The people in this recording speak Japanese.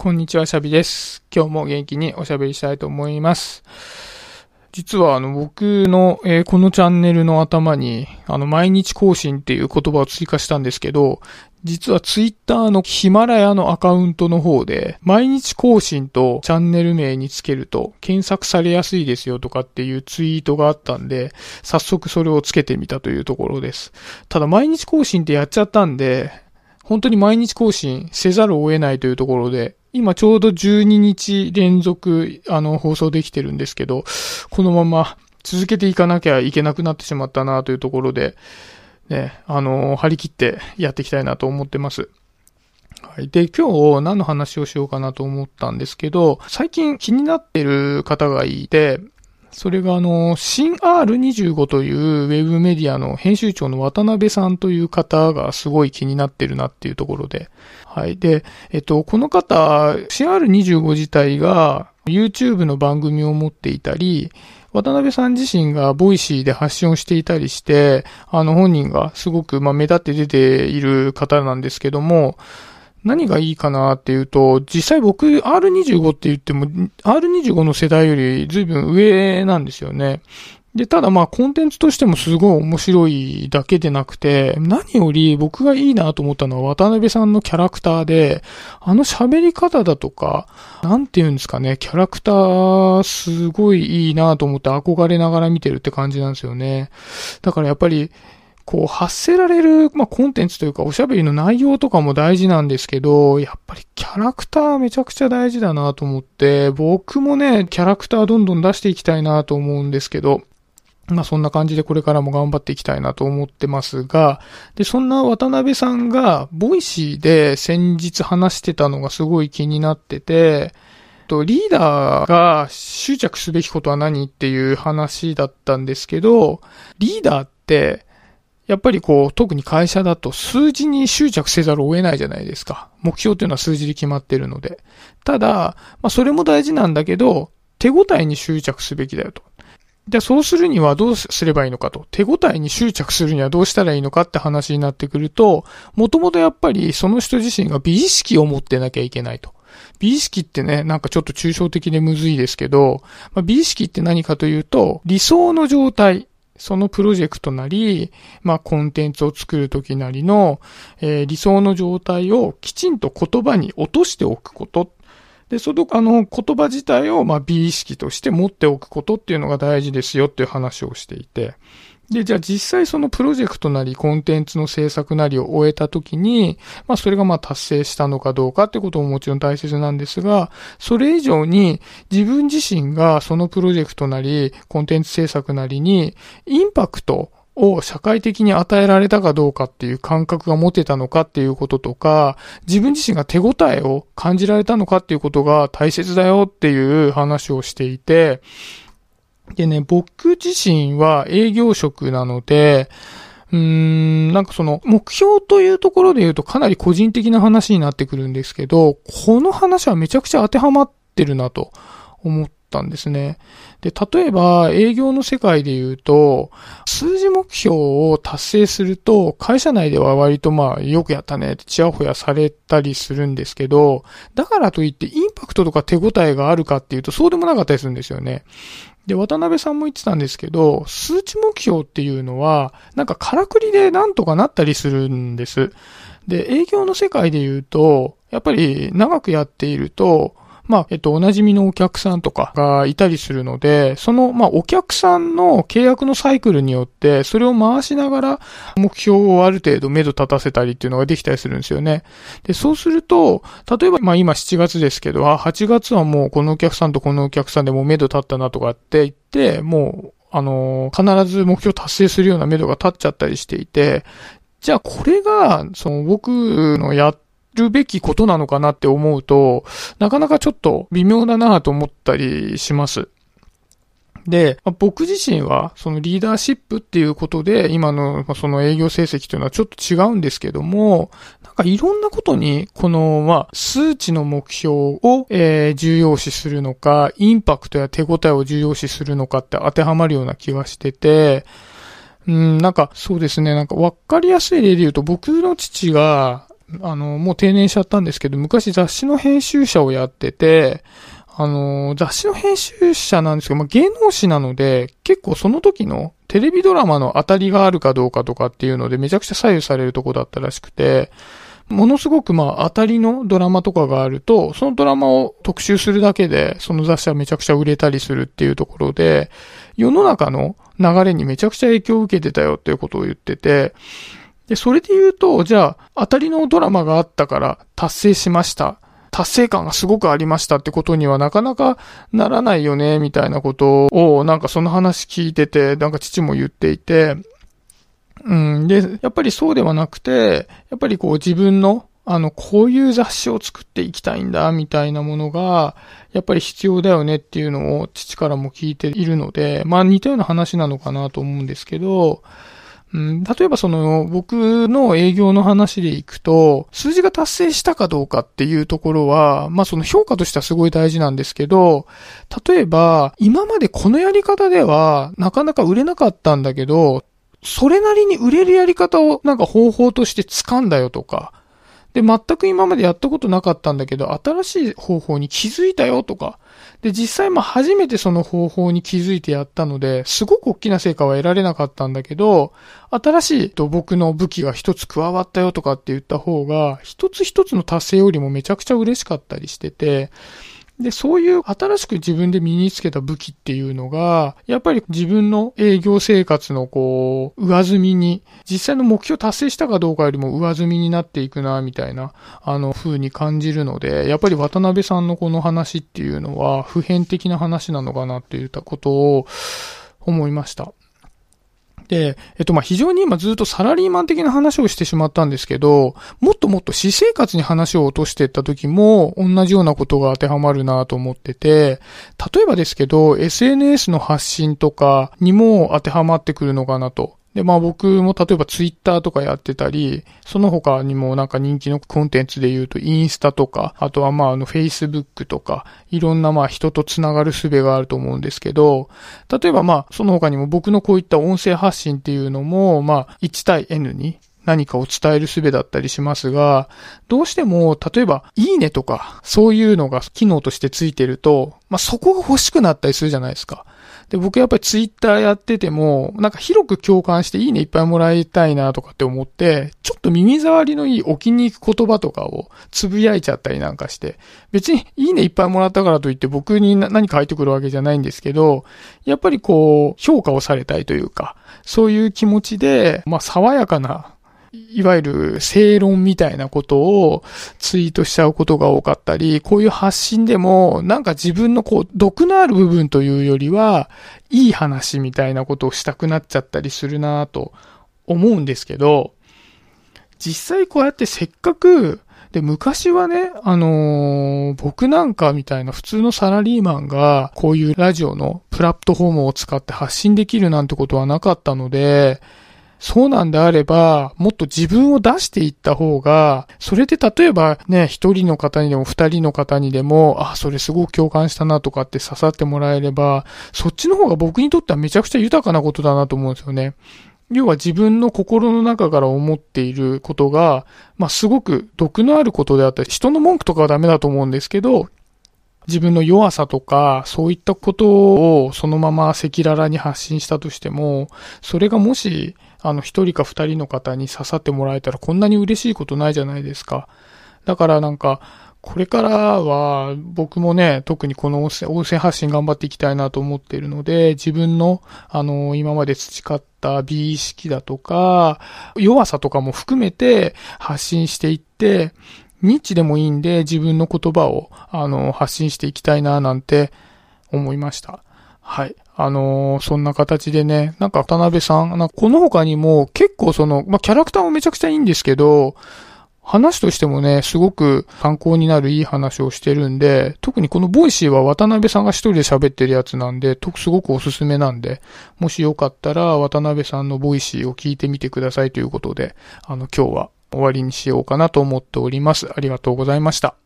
こんにちは、シャビです。今日も元気におしゃべりしたいと思います。実はあの僕の、えー、このチャンネルの頭にあの毎日更新っていう言葉を追加したんですけど、実はツイッターのヒマラヤのアカウントの方で毎日更新とチャンネル名につけると検索されやすいですよとかっていうツイートがあったんで、早速それをつけてみたというところです。ただ毎日更新ってやっちゃったんで、本当に毎日更新せざるを得ないというところで、今ちょうど12日連続、あの、放送できてるんですけど、このまま続けていかなきゃいけなくなってしまったなというところで、ね、あの、張り切ってやっていきたいなと思ってます。はい。で、今日何の話をしようかなと思ったんですけど、最近気になってる方がいて、それがあの、新 R25 というウェブメディアの編集長の渡辺さんという方がすごい気になってるなっていうところで。はい。で、えっと、この方、新 R25 自体が YouTube の番組を持っていたり、渡辺さん自身が Voicy で発信をしていたりして、あの本人がすごくま目立って出ている方なんですけども、何がいいかなっていうと、実際僕 R25 って言っても、R25 の世代より随分上なんですよね。で、ただまあコンテンツとしてもすごい面白いだけでなくて、何より僕がいいなと思ったのは渡辺さんのキャラクターで、あの喋り方だとか、なんて言うんですかね、キャラクターすごいいいなと思って憧れながら見てるって感じなんですよね。だからやっぱり、こう発せられる、まあ、コンテンツというかおしゃべりの内容とかも大事なんですけど、やっぱりキャラクターめちゃくちゃ大事だなと思って、僕もね、キャラクターどんどん出していきたいなと思うんですけど、まあそんな感じでこれからも頑張っていきたいなと思ってますが、で、そんな渡辺さんが、 Voicy で先日話してたのがすごい気になってて、と、リーダーが執着すべきことは何っていう話だったんですけど、リーダーって、やっぱりこう、特に会社だと数字に執着せざるを得ないじゃないですか。目標っていうのは数字で決まってるので。ただ、まあそれも大事なんだけど、手応えに執着すべきだよと。じゃあそうするにはどうすればいいのかと。手応えに執着するにはどうしたらいいのかって話になってくると、もともとやっぱりその人自身が美意識を持ってなきゃいけないと。美意識ってね、なんかちょっと抽象的でむずいですけど、まあ、美意識って何かというと、理想の状態、そのプロジェクトなり、まあ、コンテンツを作るときなりの、えー、理想の状態をきちんと言葉に落としておくこと。で、その、あの、言葉自体を、まあ、美意識として持っておくことっていうのが大事ですよっていう話をしていて。で、じゃあ実際そのプロジェクトなりコンテンツの制作なりを終えたときに、まあそれがまあ達成したのかどうかってことももちろん大切なんですが、それ以上に自分自身がそのプロジェクトなりコンテンツ制作なりにインパクトを社会的に与えられたかどうかっていう感覚が持てたのかっていうこととか、自分自身が手応えを感じられたのかっていうことが大切だよっていう話をしていて、でね、僕自身は営業職なので、うーん、なんかその、目標というところで言うとかなり個人的な話になってくるんですけど、この話はめちゃくちゃ当てはまってるなと思ったんですね。で、例えば営業の世界で言うと、数字目標を達成すると、会社内では割とまあ、よくやったねってチヤホヤされたりするんですけど、だからといってインパクトとか手応えがあるかっていうと、そうでもなかったりするんですよね。で、渡辺さんも言ってたんですけど、数値目標っていうのは、なんかからくりでなんとかなったりするんです。で、営業の世界で言うと、やっぱり長くやっていると、まあ、えっと、お馴染みのお客さんとかがいたりするので、その、まあ、お客さんの契約のサイクルによって、それを回しながら、目標をある程度目処立たせたりっていうのができたりするんですよね。で、そうすると、例えば、まあ、今7月ですけど、あ、8月はもうこのお客さんとこのお客さんでもう目処立ったなとかって言って、もう、あの、必ず目標達成するような目処が立っちゃったりしていて、じゃあこれが、その僕のやっるべきことなのかなって思うと、なかなかちょっと微妙だなと思ったりします。で、僕自身は、そのリーダーシップっていうことで、今のその営業成績というのはちょっと違うんですけども、なんかいろんなことに、この、まあ、数値の目標を、え、重要視するのか、インパクトや手応えを重要視するのかって当てはまるような気がしてて、うん、なんかそうですね、なんかわかりやすい例で言うと、僕の父が、あの、もう定年しちゃったんですけど、昔雑誌の編集者をやってて、あの、雑誌の編集者なんですけど、まあ、芸能誌なので、結構その時のテレビドラマの当たりがあるかどうかとかっていうので、めちゃくちゃ左右されるとこだったらしくて、ものすごくまあ当たりのドラマとかがあると、そのドラマを特集するだけで、その雑誌はめちゃくちゃ売れたりするっていうところで、世の中の流れにめちゃくちゃ影響を受けてたよっていうことを言ってて、で、それで言うと、じゃあ、当たりのドラマがあったから達成しました。達成感がすごくありましたってことにはなかなかならないよね、みたいなことを、なんかその話聞いてて、なんか父も言っていて、うん。で、やっぱりそうではなくて、やっぱりこう自分の、あの、こういう雑誌を作っていきたいんだ、みたいなものが、やっぱり必要だよねっていうのを父からも聞いているので、まあ似たような話なのかなと思うんですけど、うん、例えばその僕の営業の話でいくと、数字が達成したかどうかっていうところは、まあその評価としてはすごい大事なんですけど、例えば今までこのやり方ではなかなか売れなかったんだけど、それなりに売れるやり方をなんか方法として掴んだよとか、で、全く今までやったことなかったんだけど、新しい方法に気づいたよとか、で、実際ま初めてその方法に気づいてやったので、すごく大きな成果は得られなかったんだけど、新しいと僕の武器が一つ加わったよとかって言った方が、一つ一つの達成よりもめちゃくちゃ嬉しかったりしてて、で、そういう新しく自分で身につけた武器っていうのが、やっぱり自分の営業生活のこう、上積みに、実際の目標達成したかどうかよりも上積みになっていくな、みたいな、あの、風に感じるので、やっぱり渡辺さんのこの話っていうのは、普遍的な話なのかなって言ったことを思いました。で、えっと、ま、非常に今ずっとサラリーマン的な話をしてしまったんですけど、もっともっと私生活に話を落としていった時も、同じようなことが当てはまるなと思ってて、例えばですけど、SNS の発信とかにも当てはまってくるのかなと。で、まあ僕も例えばツイッターとかやってたり、その他にもなんか人気のコンテンツで言うとインスタとか、あとはまああのフェイスブックとか、いろんなまあ人と繋がる術があると思うんですけど、例えばまあその他にも僕のこういった音声発信っていうのも、まあ1対 N に何かを伝える術だったりしますが、どうしても、例えば、いいねとか、そういうのが機能としてついてると、まあ、そこが欲しくなったりするじゃないですか。で、僕やっぱりツイッターやってても、なんか広く共感していいねいっぱいもらいたいなとかって思って、ちょっと耳障りのいいお気に入く言葉とかをつぶやいちゃったりなんかして、別にいいねいっぱいもらったからといって僕に何か書いてくるわけじゃないんですけど、やっぱりこう、評価をされたいというか、そういう気持ちで、まあ爽やかないわゆる正論みたいなことをツイートしちゃうことが多かったり、こういう発信でも、なんか自分のこう、毒のある部分というよりは、いい話みたいなことをしたくなっちゃったりするなと思うんですけど、実際こうやってせっかく、で、昔はね、あのー、僕なんかみたいな普通のサラリーマンが、こういうラジオのプラットフォームを使って発信できるなんてことはなかったので、そうなんであれば、もっと自分を出していった方が、それで例えばね、一人の方にでも二人の方にでも、あ、それすごく共感したなとかって刺さってもらえれば、そっちの方が僕にとってはめちゃくちゃ豊かなことだなと思うんですよね。要は自分の心の中から思っていることが、まあ、すごく毒のあることであったり、人の文句とかはダメだと思うんですけど、自分の弱さとか、そういったことをそのまま赤裸々に発信したとしても、それがもしあの、一人か二人の方に刺さってもらえたらこんなに嬉しいことないじゃないですか。だからなんか、これからは僕もね、特にこの音声発信頑張っていきたいなと思っているので、自分の、あの、今まで培った美意識だとか、弱さとかも含めて発信していって、ニッチでもいいんで自分の言葉を、あの、発信していきたいななんて思いました。はい。あのー、そんな形でね、なんか渡辺さん、なんかこの他にも結構その、まあ、キャラクターもめちゃくちゃいいんですけど、話としてもね、すごく参考になるいい話をしてるんで、特にこの Voicy は渡辺さんが一人で喋ってるやつなんで、とすごくおすすめなんで、もしよかったら渡辺さんの Voicy を聞いてみてくださいということで、あの今日は終わりにしようかなと思っております。ありがとうございました。